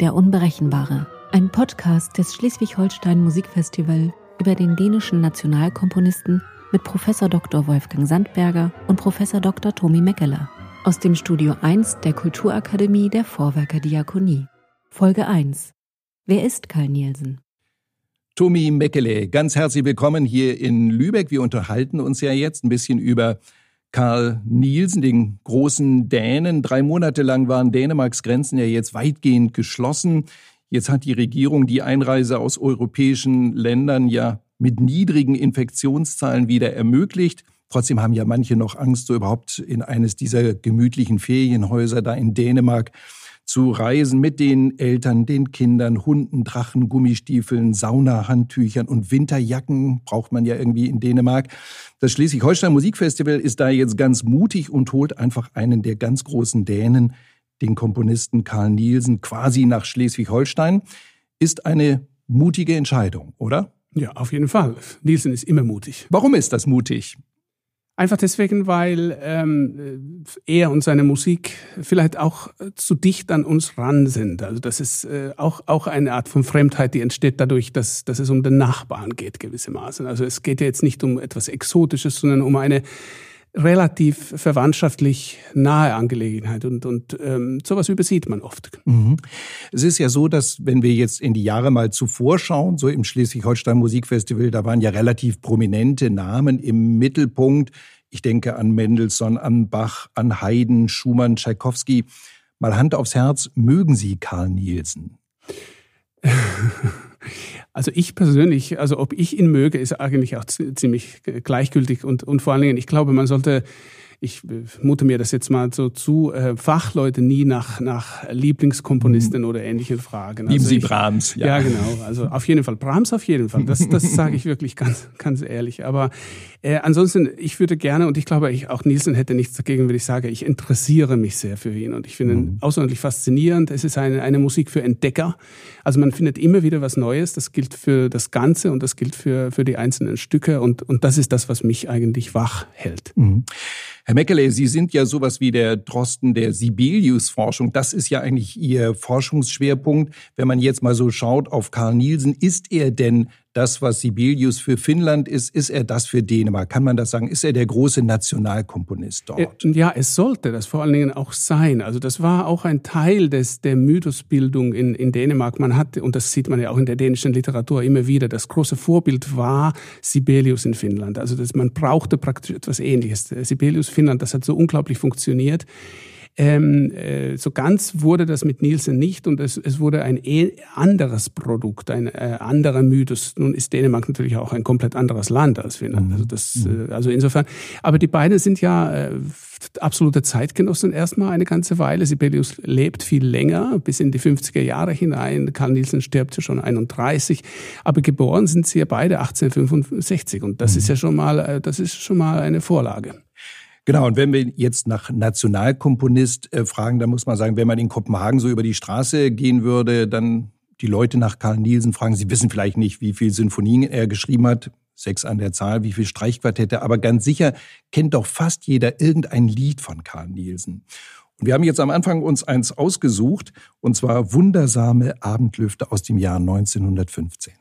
Der Unberechenbare, ein Podcast des Schleswig-Holstein Musikfestival über den dänischen Nationalkomponisten mit Professor Dr. Wolfgang Sandberger und Professor Dr. Tomi Meckeler aus dem Studio 1 der Kulturakademie der Vorwerker Diakonie. Folge 1. Wer ist Karl Nielsen? Tomi Meckele, ganz herzlich willkommen hier in Lübeck. Wir unterhalten uns ja jetzt ein bisschen über Karl Nielsen, den großen Dänen. Drei Monate lang waren Dänemarks Grenzen ja jetzt weitgehend geschlossen. Jetzt hat die Regierung die Einreise aus europäischen Ländern ja mit niedrigen Infektionszahlen wieder ermöglicht. Trotzdem haben ja manche noch Angst, so überhaupt in eines dieser gemütlichen Ferienhäuser da in Dänemark zu reisen mit den Eltern, den Kindern, Hunden, Drachen, Gummistiefeln, Saunahandtüchern und Winterjacken braucht man ja irgendwie in Dänemark. Das Schleswig-Holstein Musikfestival ist da jetzt ganz mutig und holt einfach einen der ganz großen Dänen, den Komponisten Karl Nielsen, quasi nach Schleswig-Holstein. Ist eine mutige Entscheidung, oder? Ja, auf jeden Fall. Nielsen ist immer mutig. Warum ist das mutig? Einfach deswegen, weil ähm, er und seine Musik vielleicht auch zu dicht an uns ran sind. Also das ist äh, auch, auch eine Art von Fremdheit, die entsteht dadurch, dass, dass es um den Nachbarn geht gewissermaßen. Also es geht ja jetzt nicht um etwas Exotisches, sondern um eine relativ verwandtschaftlich nahe Angelegenheit und, und ähm, sowas übersieht man oft. Mhm. Es ist ja so, dass wenn wir jetzt in die Jahre mal zuvor schauen, so im Schleswig-Holstein Musikfestival, da waren ja relativ prominente Namen im Mittelpunkt. Ich denke an Mendelssohn, an Bach, an Haydn, Schumann, Tschaikowski. Mal Hand aufs Herz, mögen Sie Karl Nielsen? Also ich persönlich, also ob ich ihn möge, ist eigentlich auch ziemlich gleichgültig und, und vor allen Dingen, ich glaube, man sollte ich äh, mute mir das jetzt mal so zu, äh, Fachleute nie nach, nach Lieblingskomponisten mhm. oder ähnlichen fragen. Also Lieben Sie ich, Brahms? Ja. ja. genau. Also auf jeden Fall. Brahms auf jeden Fall. Das, das sage ich wirklich ganz, ganz ehrlich. Aber äh, ansonsten, ich würde gerne, und ich glaube, ich, auch Nielsen hätte nichts dagegen, wenn ich sage, ich interessiere mich sehr für ihn und ich finde ihn mhm. außerordentlich faszinierend. Es ist eine, eine Musik für Entdecker. Also man findet immer wieder was Neues. Das gilt für das Ganze und das gilt für, für die einzelnen Stücke. Und, und das ist das, was mich eigentlich wach hält. Mhm. Herr Meckele, Sie sind ja sowas wie der Drosten der Sibelius-Forschung. Das ist ja eigentlich Ihr Forschungsschwerpunkt. Wenn man jetzt mal so schaut auf Karl Nielsen, ist er denn das, was Sibelius für Finnland ist, ist er das für Dänemark? Kann man das sagen? Ist er der große Nationalkomponist dort? Ja, es sollte das vor allen Dingen auch sein. Also das war auch ein Teil des, der Mythosbildung in, in Dänemark. Man hat, und das sieht man ja auch in der dänischen Literatur immer wieder, das große Vorbild war Sibelius in Finnland. Also das, man brauchte praktisch etwas Ähnliches. Sibelius Finnland, das hat so unglaublich funktioniert. Ähm, äh, so ganz wurde das mit Nielsen nicht und es, es wurde ein eh anderes Produkt, ein äh, anderer Mythos. Nun ist Dänemark natürlich auch ein komplett anderes Land als Finnland. Mhm. Also, das, mhm. äh, also insofern. Aber die beiden sind ja äh, absolute Zeitgenossen erstmal eine ganze Weile. Sibelius lebt viel länger, bis in die 50er Jahre hinein. Karl Nielsen stirbt ja schon 31. Aber geboren sind sie ja beide 1865 und das mhm. ist ja schon mal, äh, das ist schon mal eine Vorlage. Genau, und wenn wir jetzt nach Nationalkomponist äh, fragen, dann muss man sagen, wenn man in Kopenhagen so über die Straße gehen würde, dann die Leute nach Karl Nielsen fragen, sie wissen vielleicht nicht, wie viel Sinfonien er geschrieben hat, sechs an der Zahl, wie viel Streichquartette, aber ganz sicher kennt doch fast jeder irgendein Lied von Karl Nielsen. Und wir haben jetzt am Anfang uns eins ausgesucht, und zwar Wundersame Abendlüfte aus dem Jahr 1915.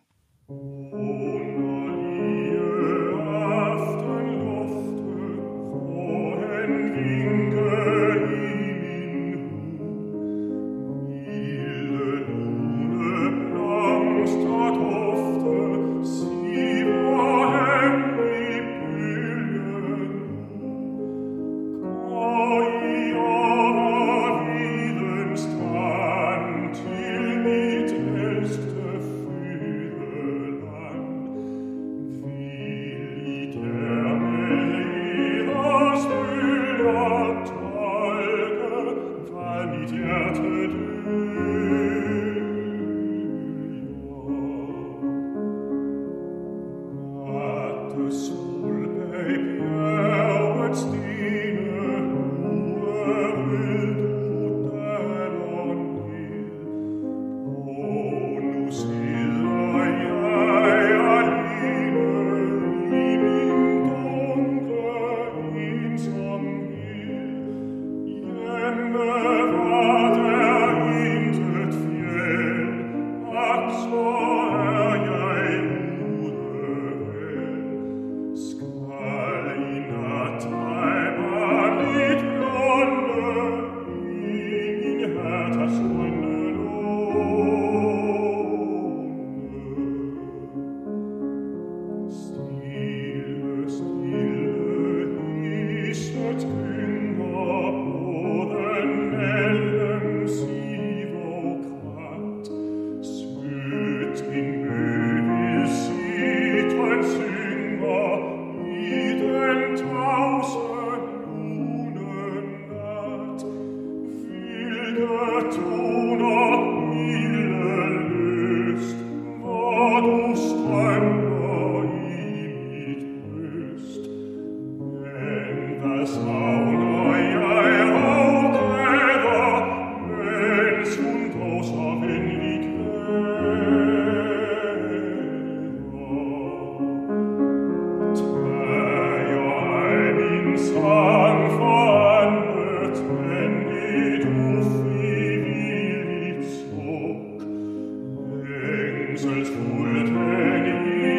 et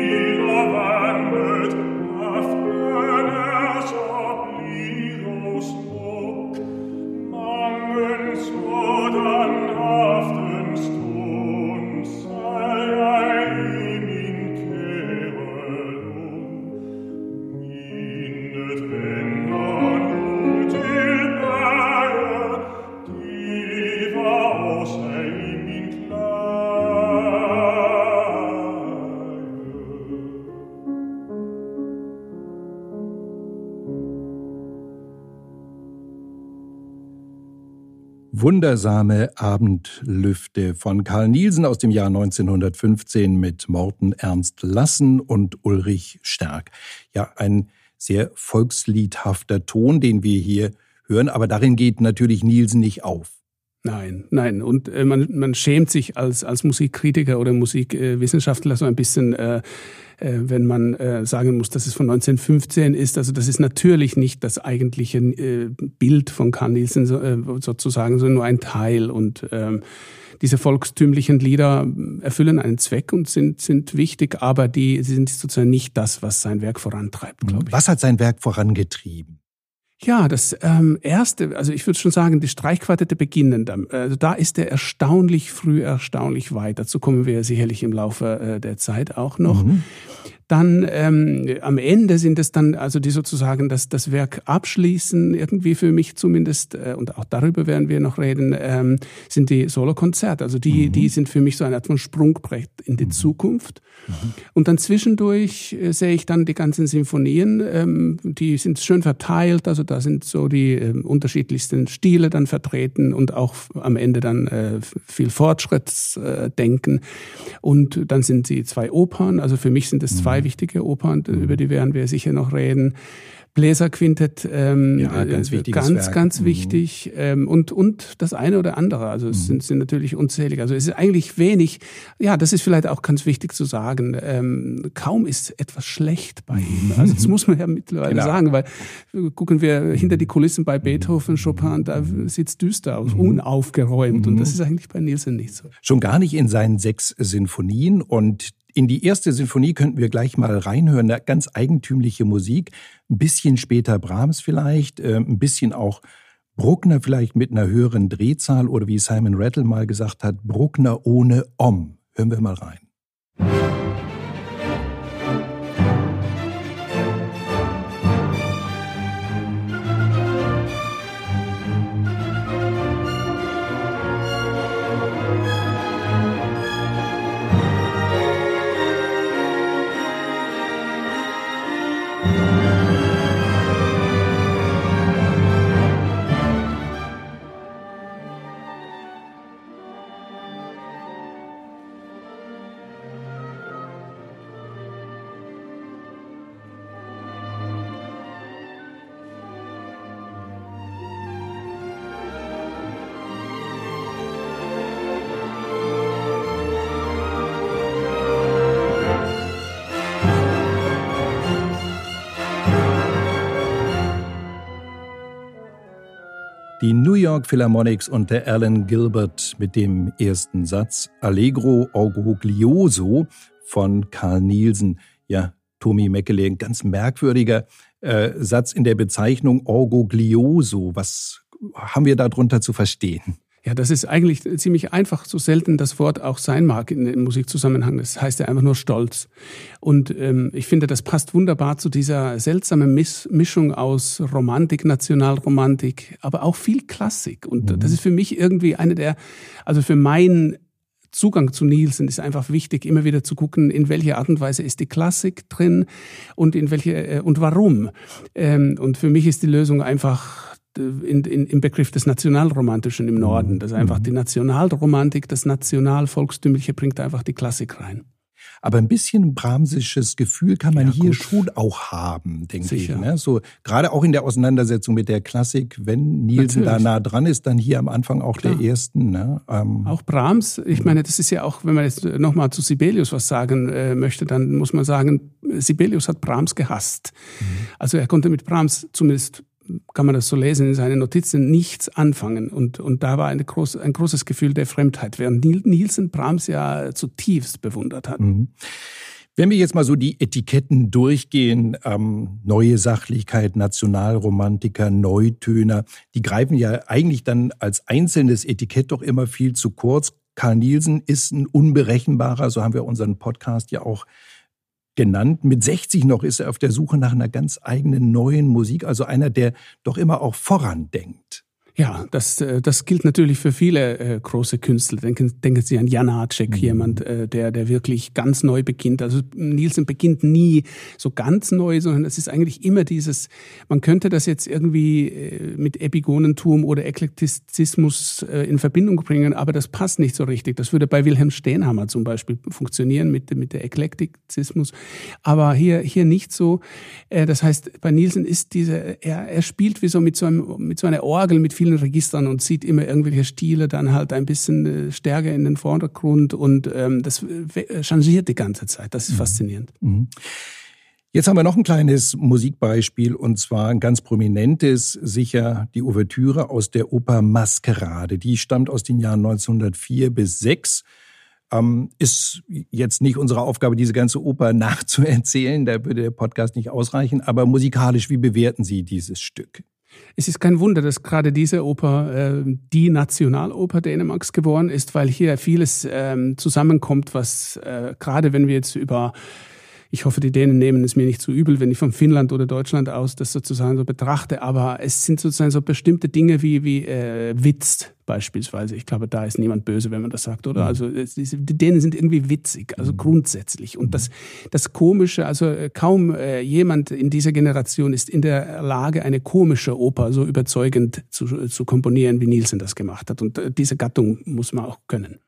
Wundersame Abendlüfte von Karl Nielsen aus dem Jahr 1915 mit Morten Ernst Lassen und Ulrich Stärk. Ja, ein sehr volksliedhafter Ton, den wir hier hören, aber darin geht natürlich Nielsen nicht auf. Nein, nein. Und äh, man, man schämt sich als, als Musikkritiker oder Musikwissenschaftler so ein bisschen, äh, wenn man äh, sagen muss, dass es von 1915 ist. Also das ist natürlich nicht das eigentliche äh, Bild von Carl Nielsen so, äh, sozusagen, sondern nur ein Teil. Und ähm, diese volkstümlichen Lieder erfüllen einen Zweck und sind, sind wichtig, aber die sind sozusagen nicht das, was sein Werk vorantreibt, glaube ich. Was hat sein Werk vorangetrieben? Ja, das ähm, erste, also ich würde schon sagen, die Streichquartette beginnen. Dann. Also da ist er erstaunlich früh, erstaunlich weit. Dazu kommen wir sicherlich im Laufe äh, der Zeit auch noch. Mhm. Dann ähm, am Ende sind es dann also die sozusagen das, das Werk abschließen, irgendwie für mich zumindest, äh, und auch darüber werden wir noch reden, ähm, sind die Solokonzerte. Also die, mhm. die sind für mich so eine Art von Sprungbrett in die mhm. Zukunft. Mhm. Und dann zwischendurch äh, sehe ich dann die ganzen Sinfonien, ähm, die sind schön verteilt, also da sind so die äh, unterschiedlichsten Stile dann vertreten und auch am Ende dann äh, viel Fortschrittsdenken. Und dann sind sie zwei Opern, also für mich sind es zwei zwei wichtige Opern, mhm. über die werden wir sicher noch reden. Bläserquintett, ähm, ja, ganz, äh, ganz, ganz mhm. wichtig ähm, und und das eine oder andere. Also es mhm. sind, sind natürlich unzählige. Also es ist eigentlich wenig. Ja, das ist vielleicht auch ganz wichtig zu sagen. Ähm, kaum ist etwas schlecht bei ihm. Also das muss man ja mittlerweile genau. sagen, weil gucken wir hinter die Kulissen bei Beethoven, Chopin, da sieht's düster aus, mhm. unaufgeräumt. Und das mhm. ist eigentlich bei Nielsen nicht so. Schon gar nicht in seinen sechs Sinfonien und in die erste Sinfonie könnten wir gleich mal reinhören. Eine ganz eigentümliche Musik. Ein bisschen später Brahms vielleicht, äh, ein bisschen auch Bruckner vielleicht mit einer höheren Drehzahl oder wie Simon Rattle mal gesagt hat, Bruckner ohne Om. Hören wir mal rein. Die New York Philharmonics und der Alan Gilbert mit dem ersten Satz Allegro Orgoglioso von Carl Nielsen. Ja, Tommy Meckele, ein ganz merkwürdiger äh, Satz in der Bezeichnung Orgoglioso. Was haben wir darunter zu verstehen? Ja, das ist eigentlich ziemlich einfach, so selten das Wort auch sein mag in, im Musikzusammenhang. Das heißt ja einfach nur Stolz. Und ähm, ich finde, das passt wunderbar zu dieser seltsamen Misch Mischung aus Romantik, Nationalromantik, aber auch viel Klassik. Und mhm. das ist für mich irgendwie eine der, also für mein Zugang zu Nielsen ist einfach wichtig, immer wieder zu gucken, in welche Art und Weise ist die Klassik drin und in welche äh, und warum. Ähm, und für mich ist die Lösung einfach in, in, im Begriff des Nationalromantischen im Norden. Das ist einfach mhm. die Nationalromantik, das Nationalvolkstümliche bringt einfach die Klassik rein. Aber ein bisschen brahmsisches Gefühl kann man ja, hier gut. schon auch haben, denke Sicher. ich. Ne? So, gerade auch in der Auseinandersetzung mit der Klassik, wenn Nielsen Natürlich. da nah dran ist, dann hier am Anfang auch Klar. der ersten. Ne? Ähm, auch Brahms, ich meine, das ist ja auch, wenn man jetzt nochmal zu Sibelius was sagen äh, möchte, dann muss man sagen, Sibelius hat Brahms gehasst. Mhm. Also er konnte mit Brahms zumindest kann man das so lesen in seinen Notizen, nichts anfangen. Und, und da war eine groß, ein großes Gefühl der Fremdheit, während Nielsen Brahms ja zutiefst bewundert hat. Mhm. Wenn wir jetzt mal so die Etiketten durchgehen, ähm, neue Sachlichkeit, Nationalromantiker, Neutöner, die greifen ja eigentlich dann als einzelnes Etikett doch immer viel zu kurz. Karl Nielsen ist ein unberechenbarer, so haben wir unseren Podcast ja auch genannt. Mit 60 noch ist er auf der Suche nach einer ganz eigenen neuen Musik, also einer, der doch immer auch vorandenkt. Ja, das, äh, das gilt natürlich für viele äh, große Künstler. Denken, denken Sie an Janacek, mhm. jemand, äh, der, der wirklich ganz neu beginnt. Also Nielsen beginnt nie so ganz neu, sondern es ist eigentlich immer dieses, man könnte das jetzt irgendwie äh, mit Epigonentum oder Eklektizismus äh, in Verbindung bringen, aber das passt nicht so richtig. Das würde bei Wilhelm Steenhammer zum Beispiel funktionieren mit, mit der Eklektizismus, aber hier, hier nicht so. Äh, das heißt, bei Nielsen ist diese, er, er spielt wie so mit so, einem, mit so einer Orgel, mit viel vielen Registern und zieht immer irgendwelche Stile dann halt ein bisschen äh, stärker in den Vordergrund und ähm, das äh, changiert die ganze Zeit. Das ist mhm. faszinierend. Mhm. Jetzt haben wir noch ein kleines Musikbeispiel und zwar ein ganz prominentes, sicher die Ouvertüre aus der Oper Maskerade. Die stammt aus den Jahren 1904 bis 6. Ähm, ist jetzt nicht unsere Aufgabe, diese ganze Oper nachzuerzählen, da würde der Podcast nicht ausreichen, aber musikalisch, wie bewerten Sie dieses Stück? Es ist kein Wunder, dass gerade diese Oper äh, die Nationaloper Dänemarks geworden ist, weil hier vieles ähm, zusammenkommt, was äh, gerade wenn wir jetzt über ich hoffe, die Dänen nehmen es mir nicht zu übel, wenn ich von Finnland oder Deutschland aus das sozusagen so betrachte. Aber es sind sozusagen so bestimmte Dinge wie, wie äh, Witz beispielsweise. Ich glaube, da ist niemand böse, wenn man das sagt, oder? Mhm. Also es, die Dänen sind irgendwie witzig, also mhm. grundsätzlich. Und das, das Komische, also äh, kaum äh, jemand in dieser Generation ist in der Lage, eine komische Oper so überzeugend zu, zu komponieren, wie Nielsen das gemacht hat. Und äh, diese Gattung muss man auch können.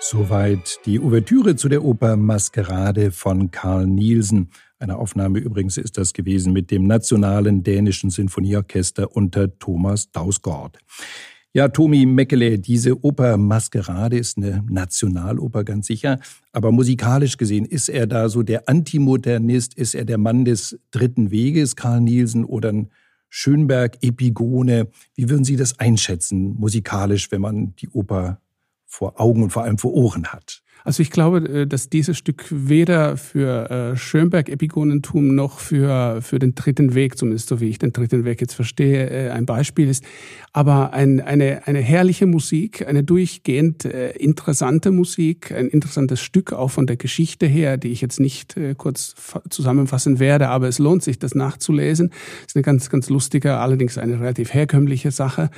Soweit die Ouvertüre zu der Oper Maskerade von Carl Nielsen. Eine Aufnahme übrigens ist das gewesen mit dem Nationalen Dänischen Sinfonieorchester unter Thomas Dausgaard. Ja, Tomi Meckele, diese Oper Maskerade ist eine Nationaloper ganz sicher, aber musikalisch gesehen ist er da so der Antimodernist, ist er der Mann des dritten Weges, Carl Nielsen, oder ein Schönberg, Epigone. Wie würden Sie das einschätzen, musikalisch, wenn man die Oper vor Augen und vor allem vor Ohren hat. Also ich glaube, äh, dass dieses Stück weder für äh, Schönberg-Epigonentum noch für, für den dritten Weg, zumindest so wie ich den dritten Weg jetzt verstehe, äh, ein Beispiel ist, aber ein, eine, eine herrliche Musik, eine durchgehend interessante Musik, ein interessantes Stück auch von der Geschichte her, die ich jetzt nicht kurz zusammenfassen werde, aber es lohnt sich, das nachzulesen. Es ist eine ganz, ganz lustige, allerdings eine relativ herkömmliche Sache.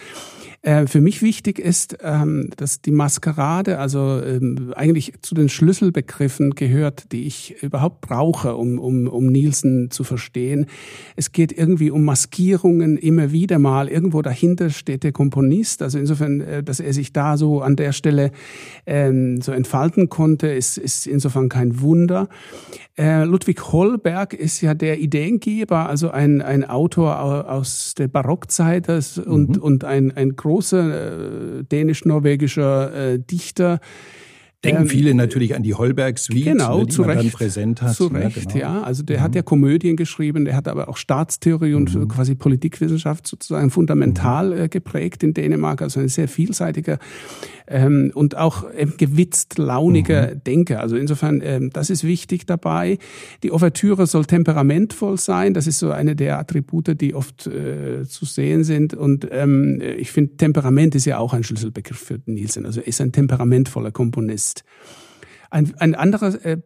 Für mich wichtig ist, ähm, dass die Maskerade also ähm, zu den Schlüsselbegriffen gehört, die ich überhaupt brauche, um, um, um Nielsen zu verstehen. Es geht irgendwie um Maskierungen immer wieder mal. Irgendwo dahinter steht der Komponist. Also insofern, äh, dass er sich da so an der Stelle ähm, so entfalten konnte, ist, ist insofern kein Wunder. Äh, Ludwig Holberg ist ja der Ideengeber, also ein, ein Autor aus der Barockzeit und, mhm. und ein, ein großer äh, dänisch-norwegischer äh, Dichter, Denken ähm, viele natürlich an die Holberg-Suite, genau, ne, die zu man Recht, dann präsent hat. Zu ne, Recht, genau. ja. Also der mhm. hat ja Komödien geschrieben, der hat aber auch Staatstheorie und mhm. quasi Politikwissenschaft sozusagen fundamental mhm. äh, geprägt in Dänemark. Also ein sehr vielseitiger ähm, und auch ähm, gewitzt, launiger mhm. Denker. Also insofern, ähm, das ist wichtig dabei. Die Ouvertüre soll temperamentvoll sein. Das ist so eine der Attribute, die oft äh, zu sehen sind. Und ähm, ich finde, Temperament ist ja auch ein Schlüsselbegriff für Nielsen. Also er ist ein temperamentvoller Komponist ist. Ein, ein anderer, äh,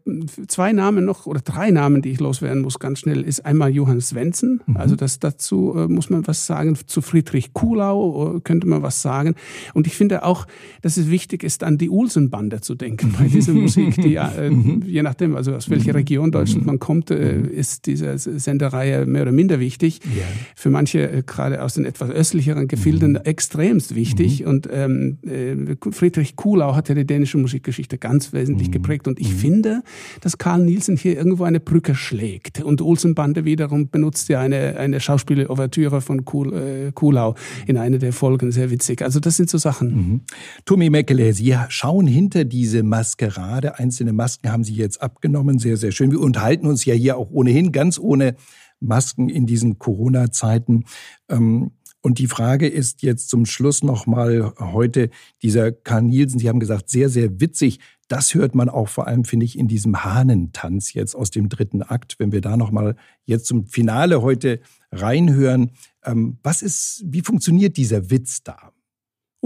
zwei Namen noch oder drei Namen, die ich loswerden muss, ganz schnell, ist einmal Johann Svensson. Mhm. Also das dazu äh, muss man was sagen. Zu Friedrich Kuhlau äh, könnte man was sagen. Und ich finde auch, dass es wichtig ist, an die Ulsen-Bande zu denken bei dieser Musik, die äh, mhm. je nachdem, also aus welcher mhm. Region Deutschland man kommt, äh, mhm. ist diese Sendereihe mehr oder minder wichtig. Ja. Für manche, äh, gerade aus den etwas östlicheren Gefilden, mhm. extremst wichtig. Mhm. Und ähm, äh, Friedrich Kuhlau hat ja die dänische Musikgeschichte ganz wesentlich geprägt. Und ich mhm. finde, dass Karl Nielsen hier irgendwo eine Brücke schlägt. Und Olsenbande wiederum benutzt ja eine, eine Schauspielerouvertüre von Kuhl, äh, Kuhlau in einer der Folgen, sehr witzig. Also das sind so Sachen. Mhm. Tommy Meckele, Sie schauen hinter diese Maskerade. Einzelne Masken haben Sie jetzt abgenommen, sehr, sehr schön. Wir unterhalten uns ja hier auch ohnehin ganz ohne Masken in diesen Corona-Zeiten. Ähm, und die Frage ist jetzt zum Schluss nochmal heute dieser Karl Nielsen. Sie haben gesagt, sehr, sehr witzig. Das hört man auch vor allem, finde ich, in diesem Hahnentanz jetzt aus dem dritten Akt. Wenn wir da nochmal jetzt zum Finale heute reinhören. Ähm, was ist, wie funktioniert dieser Witz da?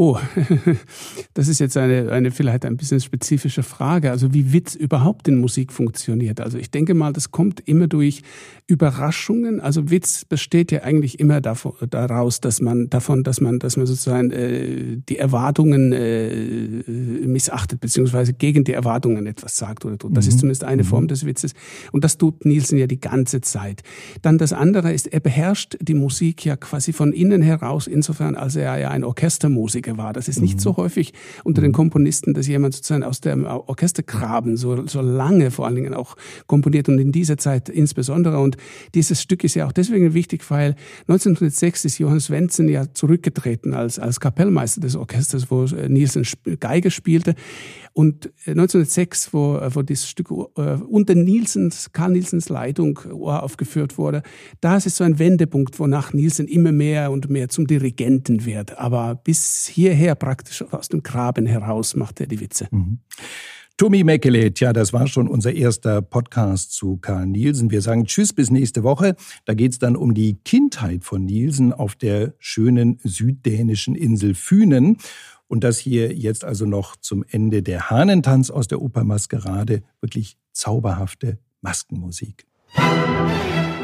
Oh, das ist jetzt eine, eine vielleicht ein bisschen spezifische Frage. Also wie Witz überhaupt in Musik funktioniert. Also ich denke mal, das kommt immer durch Überraschungen. Also Witz besteht ja eigentlich immer davon, daraus, dass man davon, dass man, dass man sozusagen äh, die Erwartungen äh, missachtet beziehungsweise gegen die Erwartungen etwas sagt oder tut. Das mhm. ist zumindest eine mhm. Form des Witzes. Und das tut Nielsen ja die ganze Zeit. Dann das andere ist, er beherrscht die Musik ja quasi von innen heraus, insofern als er ja ein Orchestermusiker Musiker war. Das ist nicht so mhm. häufig unter den Komponisten, dass jemand sozusagen aus dem Orchestergraben so, so lange vor allen Dingen auch komponiert und in dieser Zeit insbesondere. Und dieses Stück ist ja auch deswegen wichtig, weil 1906 ist Johann Svensson ja zurückgetreten als, als Kapellmeister des Orchesters, wo Nielsen Geige spielte. Und 1906, wo, wo dieses Stück äh, unter Nielsens, Karl Nielsens Leitung aufgeführt wurde, da ist es so ein Wendepunkt, wonach Nielsen immer mehr und mehr zum Dirigenten wird. Aber bis hierher praktisch aus dem Graben heraus macht er die Witze. Mhm. Tommy Meckele, tja, das war schon unser erster Podcast zu Karl Nielsen. Wir sagen Tschüss bis nächste Woche. Da geht es dann um die Kindheit von Nielsen auf der schönen süddänischen Insel Fünen. Und das hier jetzt also noch zum Ende der Hahnentanz aus der Oper Maskerade. Wirklich zauberhafte Maskenmusik. Musik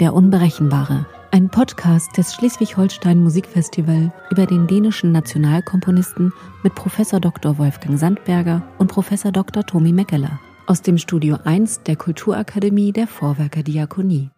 der Unberechenbare. Ein Podcast des Schleswig-Holstein Musikfestival über den dänischen Nationalkomponisten mit Professor Dr. Wolfgang Sandberger und Professor Dr. Tomi Meckeler aus dem Studio 1 der Kulturakademie der Vorwerker Diakonie.